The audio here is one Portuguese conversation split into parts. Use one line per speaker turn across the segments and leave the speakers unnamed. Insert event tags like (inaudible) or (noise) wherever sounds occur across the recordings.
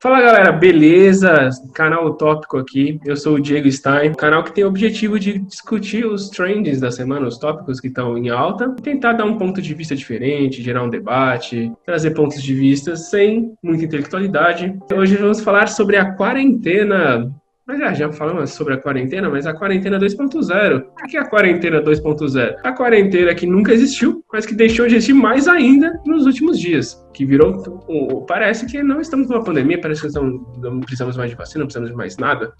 Fala galera, beleza? Canal Utópico aqui. Eu sou o Diego Stein, canal que tem o objetivo de discutir os trends da semana, os tópicos que estão em alta, tentar dar um ponto de vista diferente, gerar um debate, trazer pontos de vista sem muita intelectualidade. Hoje vamos falar sobre a quarentena mas já, já falamos sobre a quarentena, mas a quarentena 2.0. O que é a quarentena 2.0? A quarentena que nunca existiu, mas que deixou de existir mais ainda nos últimos dias. Que virou. Parece que não estamos numa pandemia, parece que não precisamos mais de vacina, não precisamos de mais nada.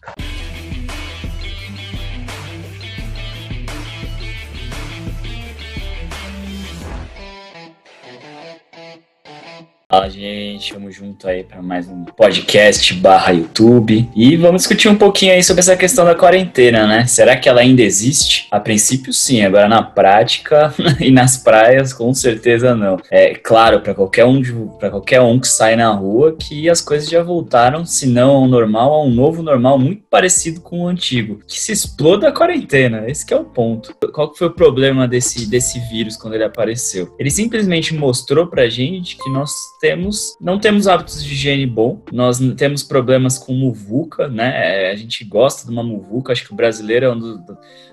Fala, gente, vamos junto aí para mais um podcast barra YouTube e vamos discutir um pouquinho aí sobre essa questão da quarentena, né? Será que ela ainda existe? A princípio, sim. Agora, na prática (laughs) e nas praias, com certeza não. É claro, para qualquer um para qualquer um que sai na rua, que as coisas já voltaram, se não ao normal, a um novo normal muito parecido com o antigo, que se exploda a quarentena. Esse é o ponto. Qual foi o problema desse desse vírus quando ele apareceu? Ele simplesmente mostrou pra gente que nós temos, não temos hábitos de higiene bom, nós temos problemas com muvuca, né? É, a gente gosta de uma muvuca, acho que o brasileiro é um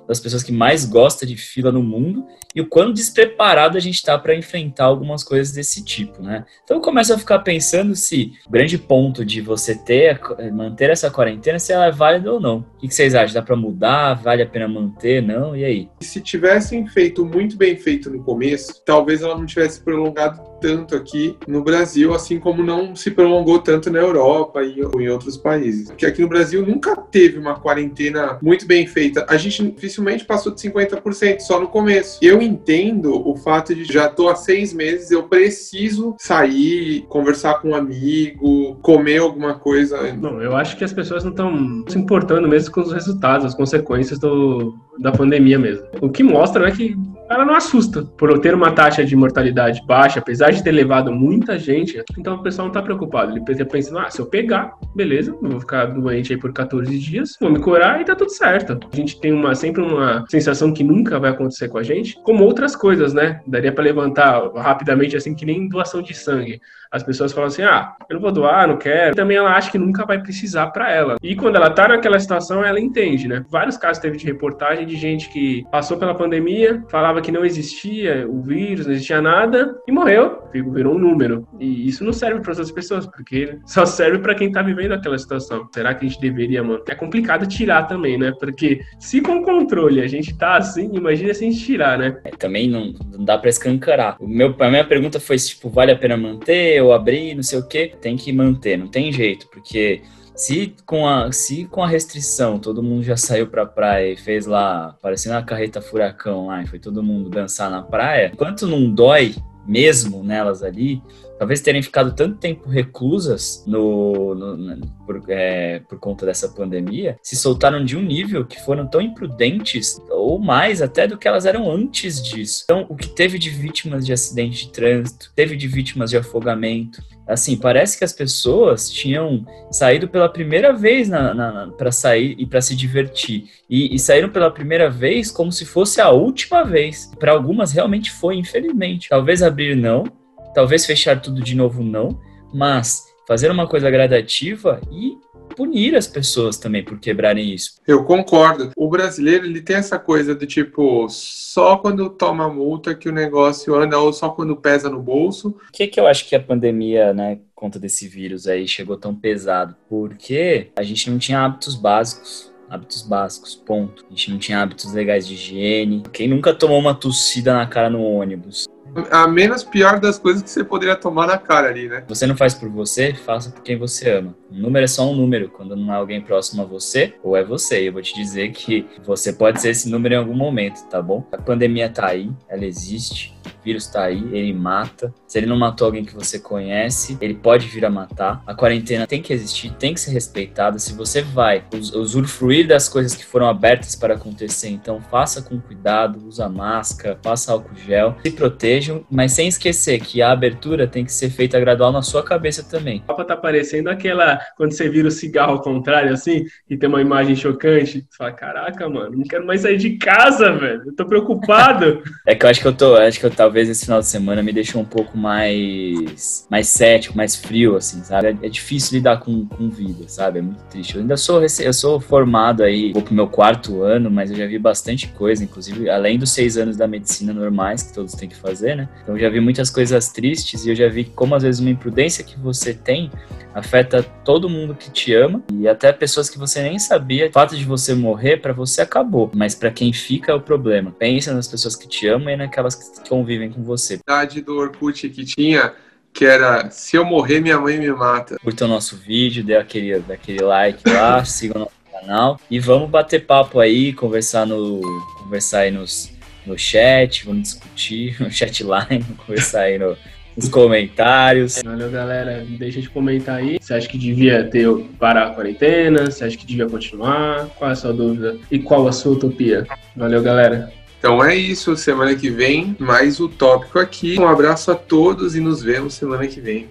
das pessoas que mais gosta de fila no mundo e o quão despreparado a gente está para enfrentar algumas coisas desse tipo, né? Então eu começo a ficar pensando se o grande ponto de você ter, manter essa quarentena, se ela é válida ou não. O que vocês acham? Dá para mudar? Vale a pena manter? Não? E aí?
Se tivessem feito muito bem feito no começo, talvez ela não tivesse prolongado tanto aqui no Brasil, assim como não se prolongou tanto na Europa e em outros países. Porque aqui no Brasil nunca teve uma quarentena muito bem feita. A gente dificilmente passou de 50% só no começo. Eu entendo o fato de já tô há seis meses, eu preciso sair, conversar com um amigo, comer alguma coisa.
Não, eu acho que as pessoas não estão se importando mesmo com os resultados, as consequências do, da pandemia mesmo. O que mostra né, que ela não assusta por ter uma taxa de mortalidade baixa, apesar de ter levado muita gente. Então o pessoal não está preocupado. Ele pensa pensando, ah, se eu pegar, beleza, vou ficar doente aí por 14 dias, vou me curar e tá tudo certo. A gente tem uma sempre uma sensação que nunca vai acontecer com a gente, como outras coisas, né? Daria para levantar rapidamente assim que nem doação de sangue. As pessoas falam assim: "Ah, eu não vou doar, não quero". E também ela acha que nunca vai precisar para ela. E quando ela tá naquela situação, ela entende, né? Vários casos teve de reportagem de gente que passou pela pandemia, falava que não existia o vírus, não existia nada e morreu, virou um número. E isso não serve para outras pessoas, porque só serve para quem tá vivendo aquela situação. Será que a gente deveria manter? É complicado tirar também, né? Porque se com controle a gente tá assim, imagina se a gente tirar, né?
É, também não, não dá para escancarar. O meu, a minha pergunta foi se tipo, vale a pena manter ou abrir, não sei o quê. Tem que manter, não tem jeito, porque se com a, se com a restrição todo mundo já saiu pra praia e fez lá, parecendo a carreta furacão lá, e foi todo mundo dançar na praia, enquanto não dói mesmo nelas ali, talvez terem ficado tanto tempo reclusas no, no por, é, por, conta dessa pandemia, se soltaram de um nível que foram tão imprudentes, ou mais até do que elas eram antes disso. Então, o que teve de vítimas de acidente de trânsito, teve de vítimas de afogamento, assim, parece que as pessoas tinham saído pela primeira vez na, na, na para sair e para se divertir. E, e, saíram pela primeira vez como se fosse a última vez. Para algumas realmente foi, infelizmente. Talvez abrir não, talvez fechar tudo de novo não, mas fazer uma coisa gradativa e punir as pessoas também por quebrarem isso.
Eu concordo. O brasileiro ele tem essa coisa do tipo só quando toma multa que o negócio anda ou só quando pesa no bolso.
O que que eu acho que a pandemia, né, conta desse vírus aí chegou tão pesado? Porque a gente não tinha hábitos básicos hábitos básicos, ponto. A gente não tinha hábitos legais de higiene. Quem nunca tomou uma tossida na cara no ônibus?
A menos pior das coisas que você poderia tomar na cara ali, né?
Você não faz por você, faça por quem você ama. Um número é só um número. Quando não é alguém próximo a você, ou é você. Eu vou te dizer que você pode ser esse número em algum momento, tá bom? A pandemia tá aí, ela existe vírus está aí, ele mata. Se ele não matou alguém que você conhece, ele pode vir a matar. A quarentena tem que existir, tem que ser respeitada. Se você vai usufruir das coisas que foram abertas para acontecer, então faça com cuidado, usa máscara, passa álcool gel, se protejam, mas sem esquecer que a abertura tem que ser feita gradual na sua cabeça também.
O mapa tá parecendo aquela quando você vira o cigarro ao contrário assim e tem uma imagem chocante, você fala: "Caraca, mano, não quero mais sair de casa, velho. Eu tô preocupado". (laughs)
é que eu acho que eu tô, acho que eu talvez talvez esse final de semana me deixou um pouco mais, mais cético, mais frio, assim, sabe? É, é difícil lidar com, com vida, sabe? É muito triste. Eu ainda sou, eu sou formado aí, vou pro meu quarto ano, mas eu já vi bastante coisa, inclusive, além dos seis anos da medicina normais que todos têm que fazer, né? Então eu já vi muitas coisas tristes e eu já vi como às vezes uma imprudência que você tem afeta todo mundo que te ama e até pessoas que você nem sabia. O fato de você morrer, para você acabou, mas para quem fica é o problema. Pensa nas pessoas que te amam e naquelas que convivem com você.
A idade do Orkut que tinha, que era se eu morrer, minha mãe me mata.
Curta o nosso vídeo, dê aquele, aquele like lá, (laughs) siga o nosso canal e vamos bater papo aí, conversar no conversar aí nos, no chat, vamos discutir (laughs) no chatline, conversar aí no nos comentários.
Valeu, galera. Deixa de comentar aí. Você acha que devia ter parar a quarentena? Você acha que devia continuar? Qual é a sua dúvida? E qual a sua utopia? Valeu, galera.
Então é isso. Semana que vem, mais o tópico aqui. Um abraço a todos e nos vemos semana que vem.